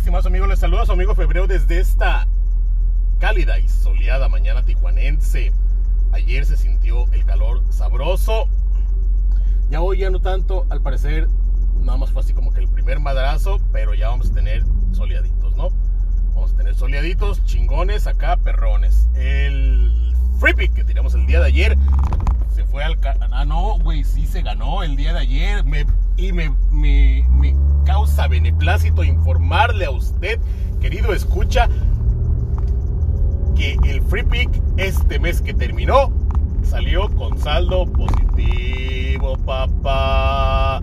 estimados amigos? Les saluda a su amigo Febrero desde esta cálida y soleada mañana tijuanense. Ayer se sintió el calor sabroso. Ya hoy ya no tanto, al parecer nada más fue así como que el primer madrazo, pero ya vamos a tener soleaditos, ¿no? Vamos a tener soleaditos, chingones, acá perrones. El free pick que tiramos el día de ayer fue al... Ah, no, güey, sí se ganó el día de ayer. y me, me, me causa beneplácito informarle a usted, querido escucha, que el free pick este mes que terminó salió con saldo positivo, papá.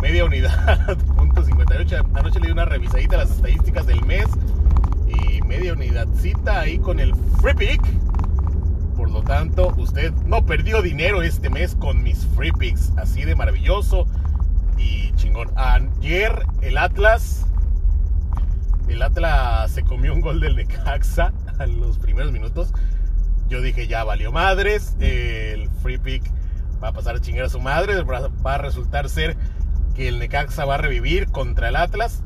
Media unidad, punto 58. Anoche le di una revisadita a las estadísticas del mes y media unidadcita ahí con el free pick. Por lo tanto, usted no perdió dinero este mes con mis free picks. Así de maravilloso y chingón. Ayer el Atlas, el Atlas se comió un gol del Necaxa en los primeros minutos. Yo dije, ya valió madres, el free pick va a pasar a chingar a su madre, va a resultar ser que el Necaxa va a revivir contra el Atlas.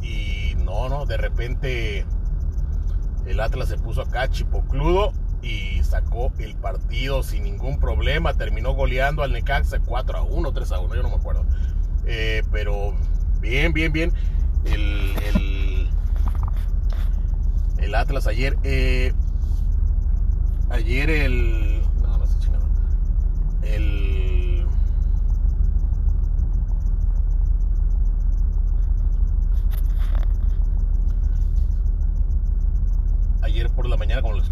Y no, no, de repente el Atlas se puso acá chipocludo y sacó el partido sin ningún problema. Terminó goleando al Necaxa 4 a 1, 3 a 1, yo no me acuerdo. Eh, pero bien, bien, bien. El, Atlas ayer. Eh, ayer el. No, no sé chingado. El. Ayer por la mañana, como les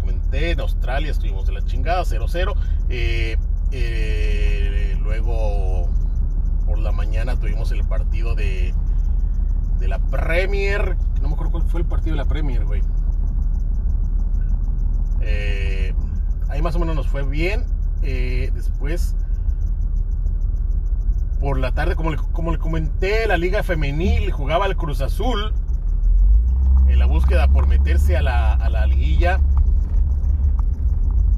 Australia estuvimos de la chingada, 0-0. Eh, luego por la mañana tuvimos el partido de, de la Premier. No me acuerdo cuál fue el partido de la Premier, güey. Eh, ahí más o menos nos fue bien. Eh, después, por la tarde, como le, como le comenté, la Liga Femenil jugaba al Cruz Azul en la búsqueda por meterse a la, a la liguilla.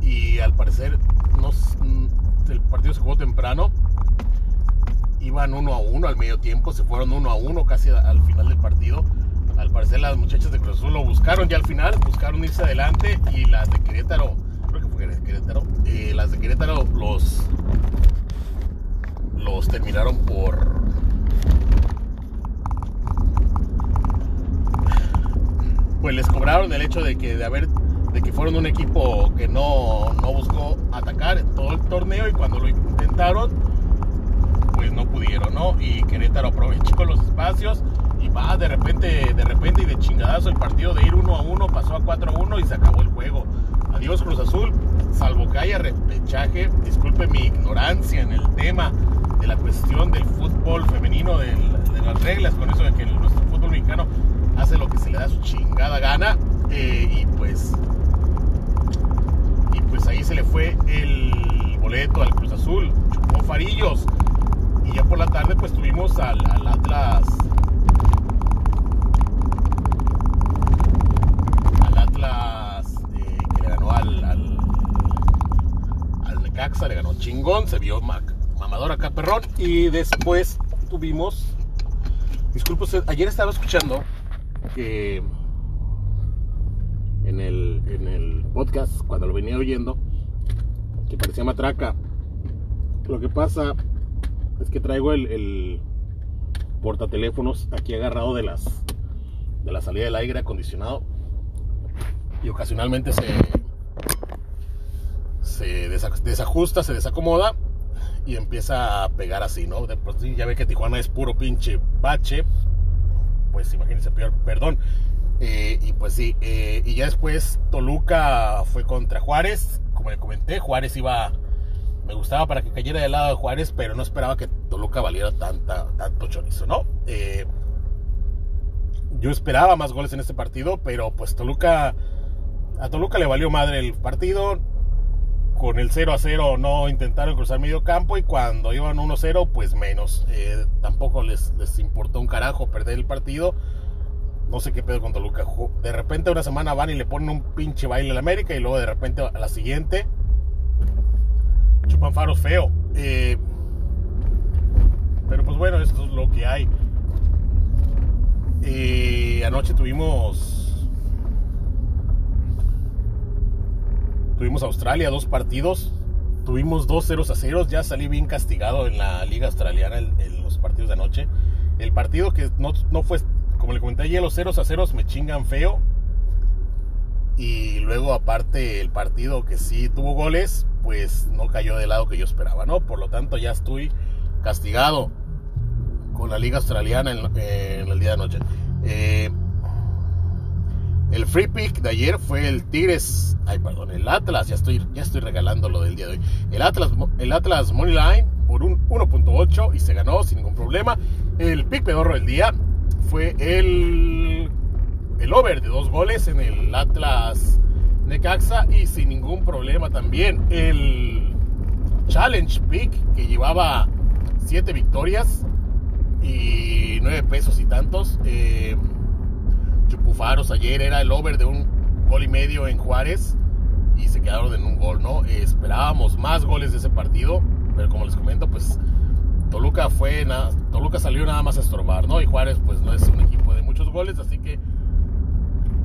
Y al parecer, el partido se jugó temprano iban uno a uno al medio tiempo, se fueron uno a uno casi al final del partido. Al parecer las muchachas de Cruz Azul lo buscaron ya al final, buscaron irse adelante y las de Querétaro, creo que fue Querétaro, eh, las de Querétaro los, los terminaron por... Pues les cobraron el hecho de que de haber de que fueron un equipo que no, no buscó atacar todo el torneo y cuando lo intentaron pues no pudieron, ¿no? Y Querétaro aprovechó los espacios y va de repente, de repente y de chingadazo el partido de ir 1 a 1 pasó a 4 a 1 y se acabó el juego. Adiós Cruz Azul, salvo que haya repechaje, disculpe mi ignorancia en el tema de la cuestión del fútbol femenino, de, las reglas, con eso de que nuestro fútbol mexicano hace lo que se le da su chingada gana eh, y pues y pues ahí se le fue el boleto al Cruz Azul, chupó farillos y ya por la pues tuvimos al, Atlas. Al Atlas eh, que le ganó al, al, Necaxa, le ganó chingón, se vio mamador acá perrón. Y después tuvimos disculpe ayer estaba escuchando que en el, en el podcast cuando lo venía oyendo que parecía matraca. Lo que pasa es que traigo el, el portateléfonos aquí agarrado de las de la salida del aire acondicionado y ocasionalmente se se desajusta, se desacomoda y empieza a pegar así, ¿no? Ya ve que Tijuana es puro pinche bache, pues imagínense, peor, perdón. Eh, y pues sí, eh, y ya después Toluca fue contra Juárez, como le comenté, Juárez iba me gustaba para que cayera del lado de Juárez, pero no esperaba que Toluca valiera tanta, tanto chorizo, ¿no? Eh, yo esperaba más goles en este partido, pero pues Toluca, a Toluca le valió madre el partido. Con el 0 a 0 no intentaron cruzar medio campo y cuando iban 1 0 pues menos. Eh, tampoco les, les importó un carajo perder el partido. No sé qué pedo con Toluca. De repente una semana van y le ponen un pinche baile al América y luego de repente a la siguiente chupan faros feo. Eh, pero pues bueno, esto es lo que hay. Eh, anoche tuvimos Tuvimos Australia, dos partidos. Tuvimos dos ceros a ceros. Ya salí bien castigado en la liga australiana en, los partidos de anoche. El partido que no, fue, como le comenté ayer, los ceros a ceros me chingan feo. Y luego aparte el partido que sí tuvo goles, pues no cayó del lado que yo esperaba, ¿no? Por lo tanto ya estoy castigado con la liga australiana en, el día de anoche. Eh, el free pick de ayer fue el Tigres, ay perdón, el Atlas, ya estoy, ya estoy regalando lo del día de hoy. El Atlas, el Atlas Money por un 1.8 y se ganó sin ningún problema. El pick pedorro del día fue el, el over de dos goles en el Atlas Necaxa y sin ningún problema también. El Challenge Pick que llevaba 7 victorias y 9 pesos y tantos. Eh, Chupufaros ayer era el over de un gol y medio en Juárez y se quedaron en un gol, ¿no? Esperábamos más goles de ese partido, pero como les comento, pues Toluca fue nada, Toluca salió nada más a estorbar, ¿no? Y Juárez pues no es un equipo de muchos goles, así que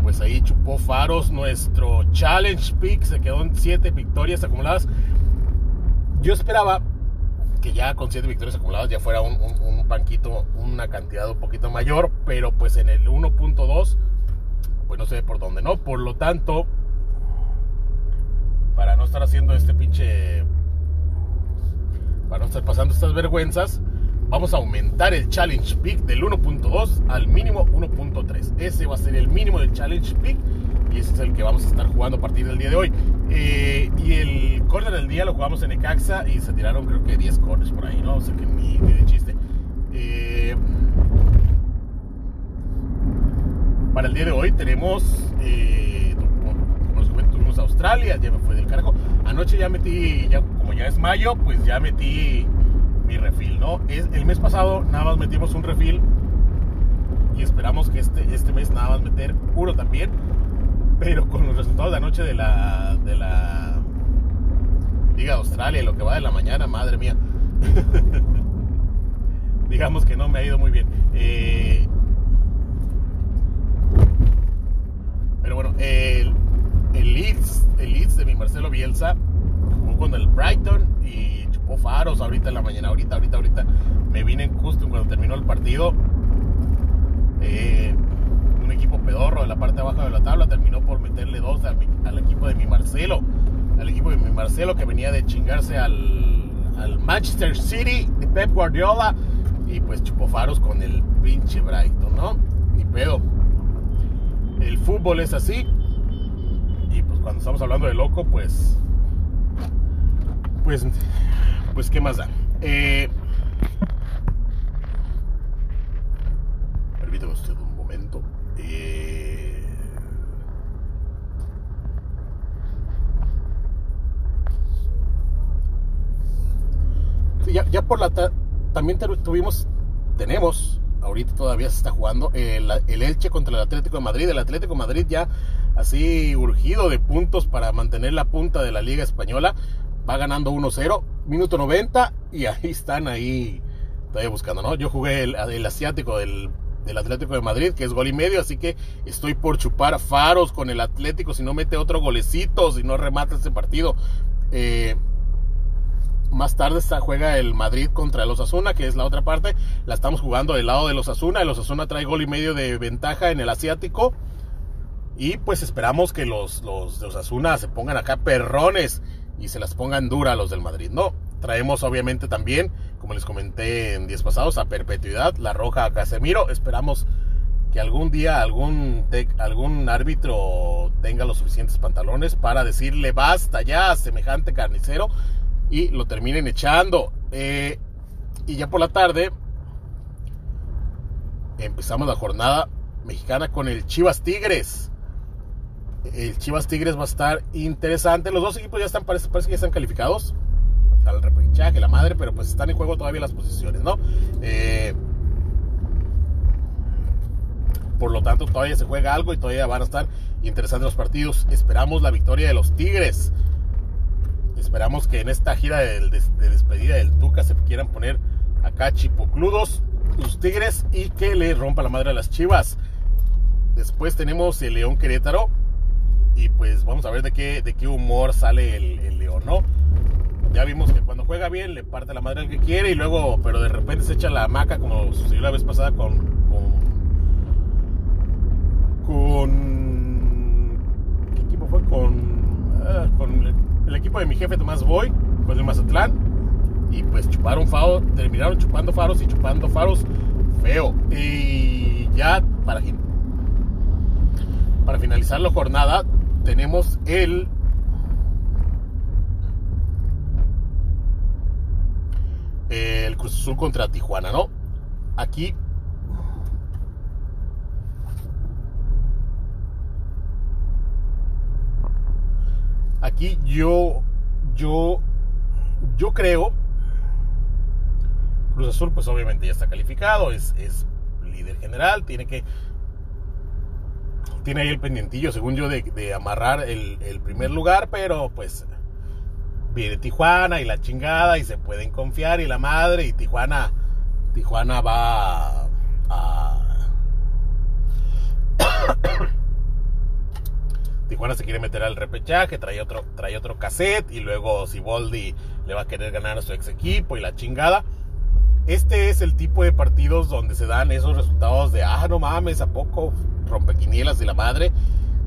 pues ahí chupó Faros, nuestro challenge pick se quedó en siete victorias acumuladas. Yo esperaba que ya con siete victorias acumuladas ya fuera un, banquito, una cantidad un poquito mayor, pero pues en el 1.2, pues no sé por dónde, ¿no? Por lo tanto, para no estar haciendo este pinche, para no estar pasando estas vergüenzas, vamos a aumentar el challenge pick del 1.2 al mínimo 1.3. Ese va a ser el mínimo del challenge pick y ese es el que vamos a estar jugando a partir del día de hoy. Eh, y el corner del día lo jugamos en Ecaxa y se tiraron creo que 10 corners por ahí, ¿no? O sea que ni, de chiste. Eh, para el día de hoy tenemos, eh, como les tuvimos Australia, ya me fue del carajo. Anoche ya metí, ya, como ya es mayo, pues ya metí mi refil, ¿no? Es, el mes pasado nada más metimos un refil y esperamos que este, este mes nada más meter uno también pero con los resultados de anoche de la, de la Liga de Australia lo que va de la mañana, madre mía. Digamos que no me ha ido muy bien. Eh, pero bueno, el, el, el Leeds de mi Marcelo Bielsa con el Brighton y chupó faros ahorita en la mañana. Ahorita, ahorita, ahorita me vine justo cuando terminó el partido. Eh, equipo pedorro de la parte abajo de la tabla terminó por meterle dos al equipo de mi Marcelo. Al equipo de mi Marcelo que venía de chingarse al, al Manchester City de Pep Guardiola. Y pues chupó faros con el pinche Brighton, ¿no? Ni pedo. El fútbol es así. Y pues cuando estamos hablando de loco, pues. Pues. Pues, ¿qué más da? Eh, permítame usted un momento. Eh, ya, por la también tuvimos, tenemos, ahorita todavía se está jugando, el, Elche contra el Atlético de Madrid. El Atlético de Madrid ya así urgido de puntos para mantener la punta de la Liga Española. Va ganando 1-0, minuto 90 y ahí están ahí todavía buscando, ¿no? Yo jugué el, el asiático del del Atlético de Madrid, que es gol y medio, así que estoy por chupar faros con el Atlético si no mete otro golecito, si no remata ese partido. Eh, más tarde juega el Madrid contra el Osasuna, que es la otra parte. La estamos jugando del lado del Osasuna. El Osasuna trae gol y medio de ventaja en el asiático. Y pues esperamos que los, los de Osasuna se pongan acá perrones y se las pongan dura a los del Madrid. No, traemos obviamente también como les comenté en días pasados, a perpetuidad, la roja a Casemiro. Esperamos que algún día algún, algún árbitro tenga los suficientes pantalones para decirle basta ya, semejante carnicero, y lo terminen echando. Eh, y ya por la tarde empezamos la jornada mexicana con el Chivas Tigres. El Chivas Tigres va a estar interesante. Los dos equipos ya están, parece, parece que están calificados al repechaje, la madre, pero pues están en juego todavía las posiciones, ¿no? Eh, por lo tanto, todavía se juega algo y todavía van a estar interesantes los partidos. Esperamos la victoria de los Tigres. Esperamos que en esta gira de, despedida del Tuca se quieran poner acá chipocludos los Tigres y que le rompa la madre a las Chivas. Después tenemos el León Querétaro. Y pues vamos a ver de qué, de qué humor sale el, León, ¿no? Ya vimos que cuando juega bien le parte la madre al que quiere y luego, pero de repente se echa la maca como sucedió la vez pasada con. con. ¿Qué equipo fue? Con. Ah, con el, equipo de mi jefe Tomás Boy, con el Mazatlán. Y pues chuparon faros, terminaron chupando faros y chupando faros feo. Y ya para, para finalizar la jornada, tenemos el el Cruz Azul contra Tijuana, ¿no? Aquí aquí yo yo yo creo Cruz Azul pues obviamente ya está calificado, es, es líder general, tiene que tiene ahí el pendientillo, según yo, de, amarrar el, primer lugar, pero pues viene Tijuana y la chingada y se pueden confiar y la madre y Tijuana, Tijuana va a... Tijuana se quiere meter al repechaje, trae otro, trae otro cassette y luego Siboldi le va a querer ganar a su ex equipo y la chingada. Este es el tipo de partidos donde se dan esos resultados de, ah, no mames, ¿a poco rompequinielas de la madre.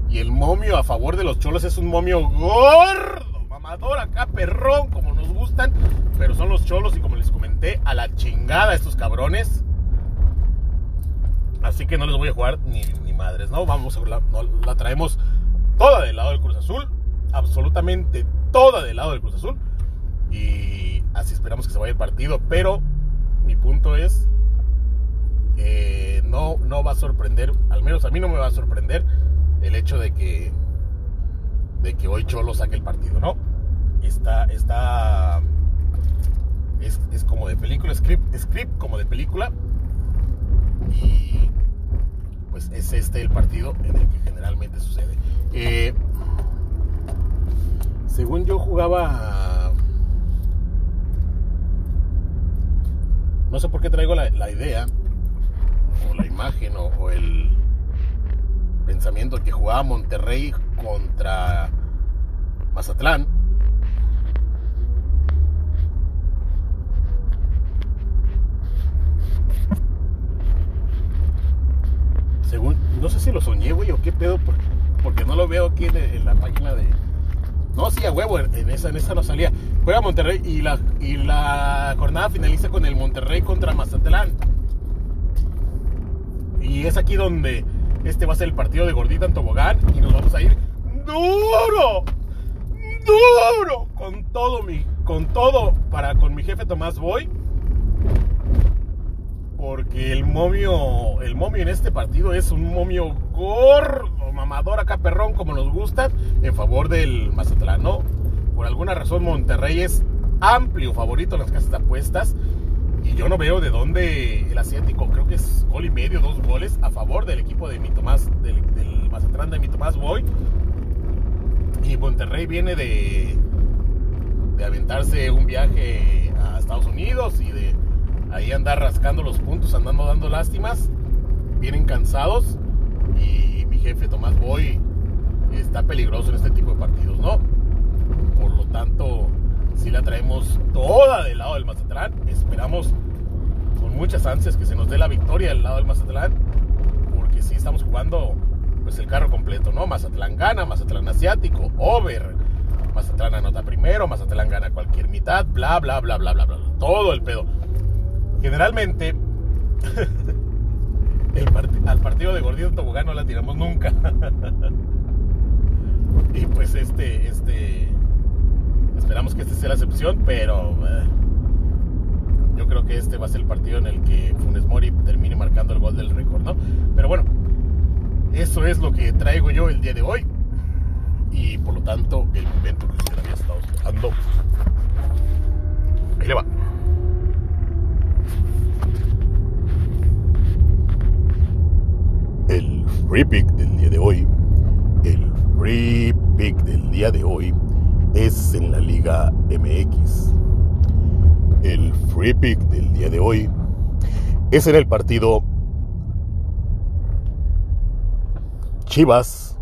Y el momio a favor de los cholos es un momio gordo, mamador, acá perrón, como nos gustan. Pero son los cholos y como les comenté, a la chingada estos cabrones. Así que no les voy a jugar ni, ni madres, ¿no? Vamos a la, la traemos toda del lado del Cruz Azul. Absolutamente toda del lado del Cruz Azul. Y así esperamos que se vaya el partido. Pero mi punto es no, no va a sorprender, al menos a mí no me va a sorprender el hecho de que, de que hoy Cholo saque el partido, ¿no? Está, está, es, como de película, script, script como de película. Y pues es este el partido en el que generalmente sucede. Eh, según yo jugaba... No sé por qué traigo la, idea o la imagen o, el pensamiento que jugaba Monterrey contra Mazatlán. Según, no sé si lo soñé, güey, o qué pedo, porque, no lo veo aquí en, la página de. No, sí, a huevo, en esa, en esa no salía. Juega Monterrey y la, y la jornada finaliza con el Monterrey contra Mazatlán. Y es aquí donde este va a ser el partido de Gordita en Tobogán y nos vamos a ir duro, duro, con todo mi, con todo para con mi jefe Tomás Boy. Porque el momio, el momio en este partido es un momio gordo, mamador acá perrón como nos gusta, en favor del Mazatlán, ¿no? Por alguna razón Monterrey es amplio favorito en las casas de apuestas y yo no veo de dónde el asiático, creo que es gol y medio, dos goles a favor del equipo de mi Tomás, del, Mazatlán de mi Tomás Boy. Y Monterrey viene de, de aventarse un viaje a Estados Unidos y de ahí andar rascando los puntos, andando dando lástimas. Vienen cansados y jefe Tomás Boy está peligroso en este tipo de partidos, ¿no? Por lo tanto, si la traemos toda del lado del Mazatlán. Esperamos con muchas ansias que se nos dé la victoria del lado del Mazatlán, porque si estamos jugando pues el carro completo, ¿no? Mazatlán gana, Mazatlán asiático, over, Mazatlán anota primero, Mazatlán gana cualquier mitad, bla, bla, bla, bla, bla, bla, todo el pedo. Generalmente, al partido de Gordito Tobogán no la tiramos nunca. y pues este, este, Esperamos que este sea la excepción, pero eh, yo creo que este va a ser el partido en el que Funes Mori termine marcando el gol del récord, ¿no? Pero bueno, eso es lo que traigo yo el día de hoy. Y por lo tanto, el momento que usted había estado esperando. Ahí le va. El free pick del día de hoy. El free pick del día de hoy es en la Liga MX. El free pick del día de hoy es en el partido Chivas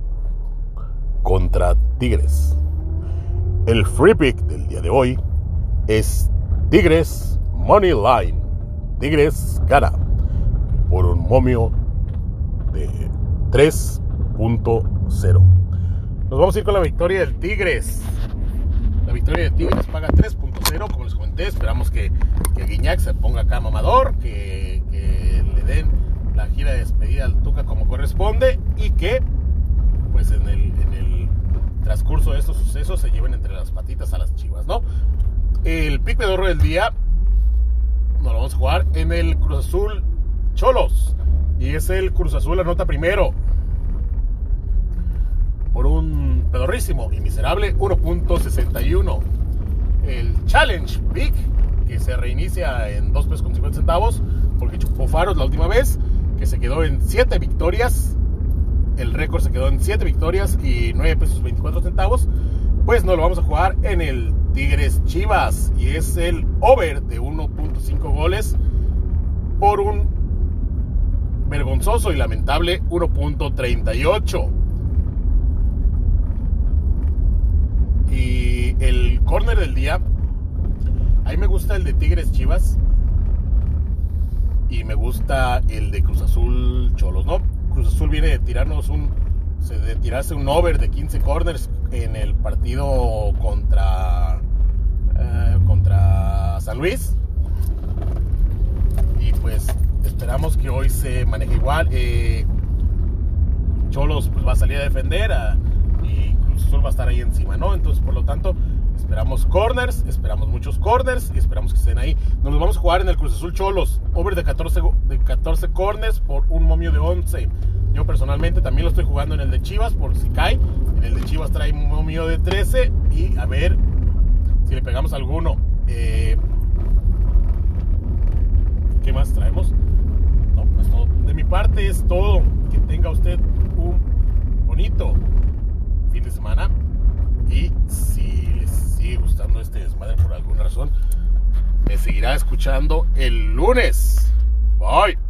contra Tigres. El free pick del día de hoy es Tigres Money Line. Tigres gana por un momio de 3.0. Nos vamos a ir con la victoria del Tigres. La victoria del Tigres paga 3.0, como les comenté. Esperamos que, que Guiñac se ponga acá mamador, que, le den la gira de despedida al Tuca como corresponde y que, pues en el, transcurso de estos sucesos, se lleven entre las patitas a las chivas, ¿no? El pick de oro del día nos lo vamos a jugar en el Cruz Azul Cholos. Y es el Cruz Azul anota primero. Por un pedorrísimo y miserable 1.61. El Challenge Big, que se reinicia en 2 pesos con 50 centavos, porque chupó faros la última vez, que se quedó en 7 victorias. El récord se quedó en 7 victorias y 9 pesos 24 centavos. Pues no lo vamos a jugar en el Tigres Chivas. Y es el over de 1.5 goles por un vergonzoso y lamentable 1.38. Y el corner del día, a mí me gusta el de Tigres Chivas y me gusta el de Cruz Azul Cholos, ¿no? Cruz Azul viene de tirarnos un, de tirarse un over de 15 corners en el partido contra, eh, contra San Luis. Y pues esperamos que hoy se maneje igual. Eh, Cholos pues va a salir a defender Cruz Azul va a estar ahí encima, ¿no? Entonces, por lo tanto, esperamos corners, esperamos muchos corners y esperamos que estén ahí. Nos los vamos a jugar en el Cruz Azul Cholos, over de 14, de 14 corners por un momio de 11. Yo personalmente también lo estoy jugando en el de Chivas por si cae. En el de Chivas trae un momio de 13 y a ver si le pegamos alguno. Eh, ¿Qué más traemos? No, pues todo. De mi parte es todo. Que tenga usted un bonito fin de semana. Y si les sigue gustando este desmadre por alguna razón, me seguirá escuchando el lunes. Bye.